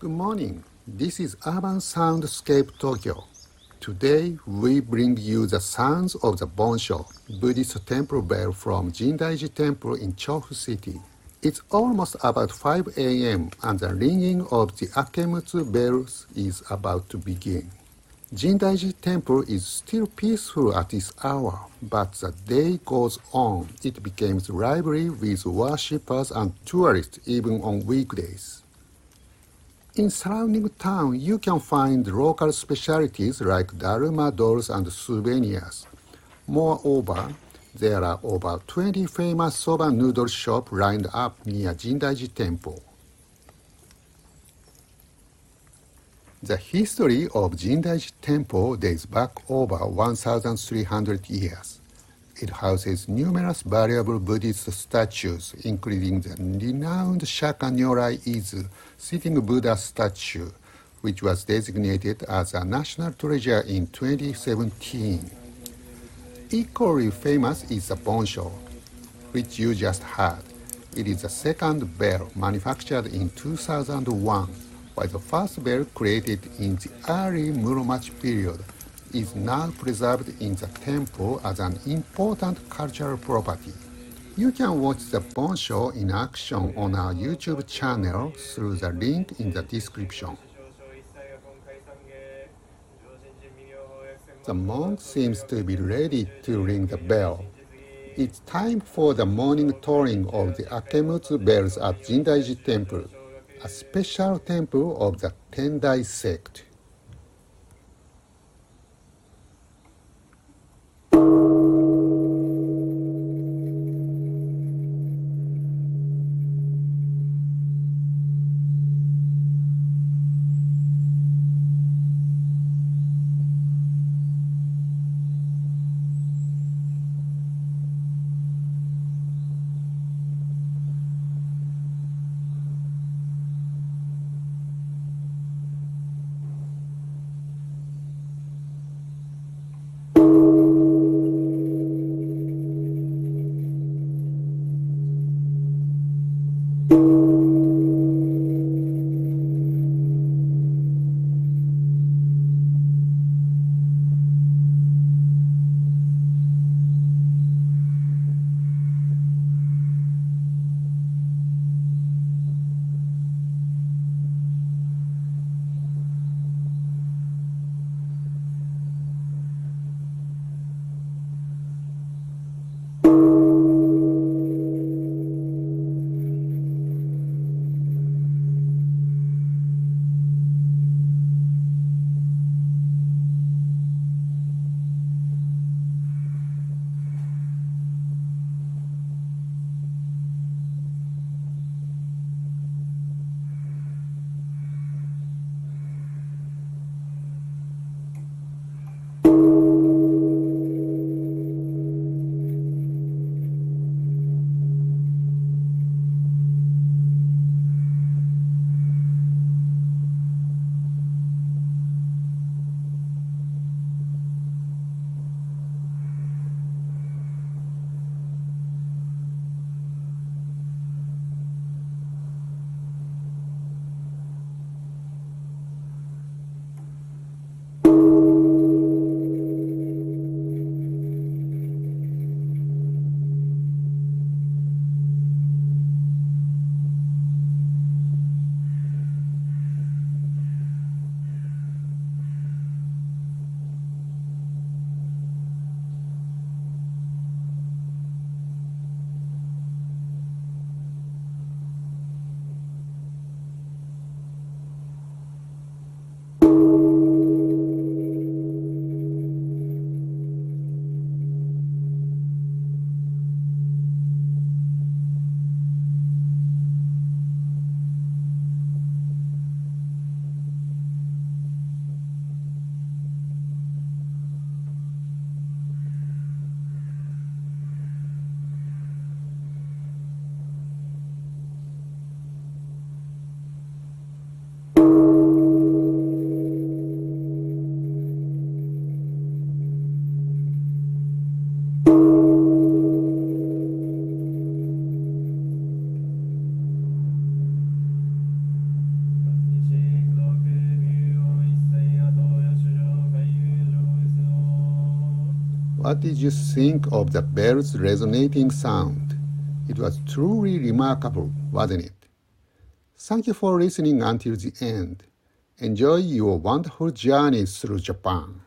Good morning. This is Urban Soundscape Tokyo. Today we bring you the sounds of the Bonsho, Buddhist temple bell from Jindaiji Temple in Chofu City. It's almost about 5 a.m. and the ringing of the Akemutsu bells is about to begin. Jindaiji Temple is still peaceful at this hour, but the day goes on. It becomes lively with worshippers and tourists even on weekdays. In surrounding town, you can find local specialties like Daruma dolls and souvenirs. Moreover, there are over 20 famous soba noodle shops lined up near Jindaiji Temple. The history of Jindaiji Temple dates back over 1,300 years. It houses numerous valuable Buddhist statues, including the renowned Shaka Nyorai Izo sitting Buddha statue, which was designated as a national treasure in 2017. Equally famous is the Bonsho, which you just heard. It is the second bell manufactured in 2001 while the first bell created in the early Muromachi period is now preserved in the temple as an important cultural property. You can watch the Bonsho in action on our YouTube channel through the link in the description. The monk seems to be ready to ring the bell. It's time for the morning touring of the Akemutsu bells at Jindaiji Temple a special temple of the Tendai sect. What did you think of the bell's resonating sound? It was truly remarkable, wasn't it? Thank you for listening until the end. Enjoy your wonderful journey through Japan.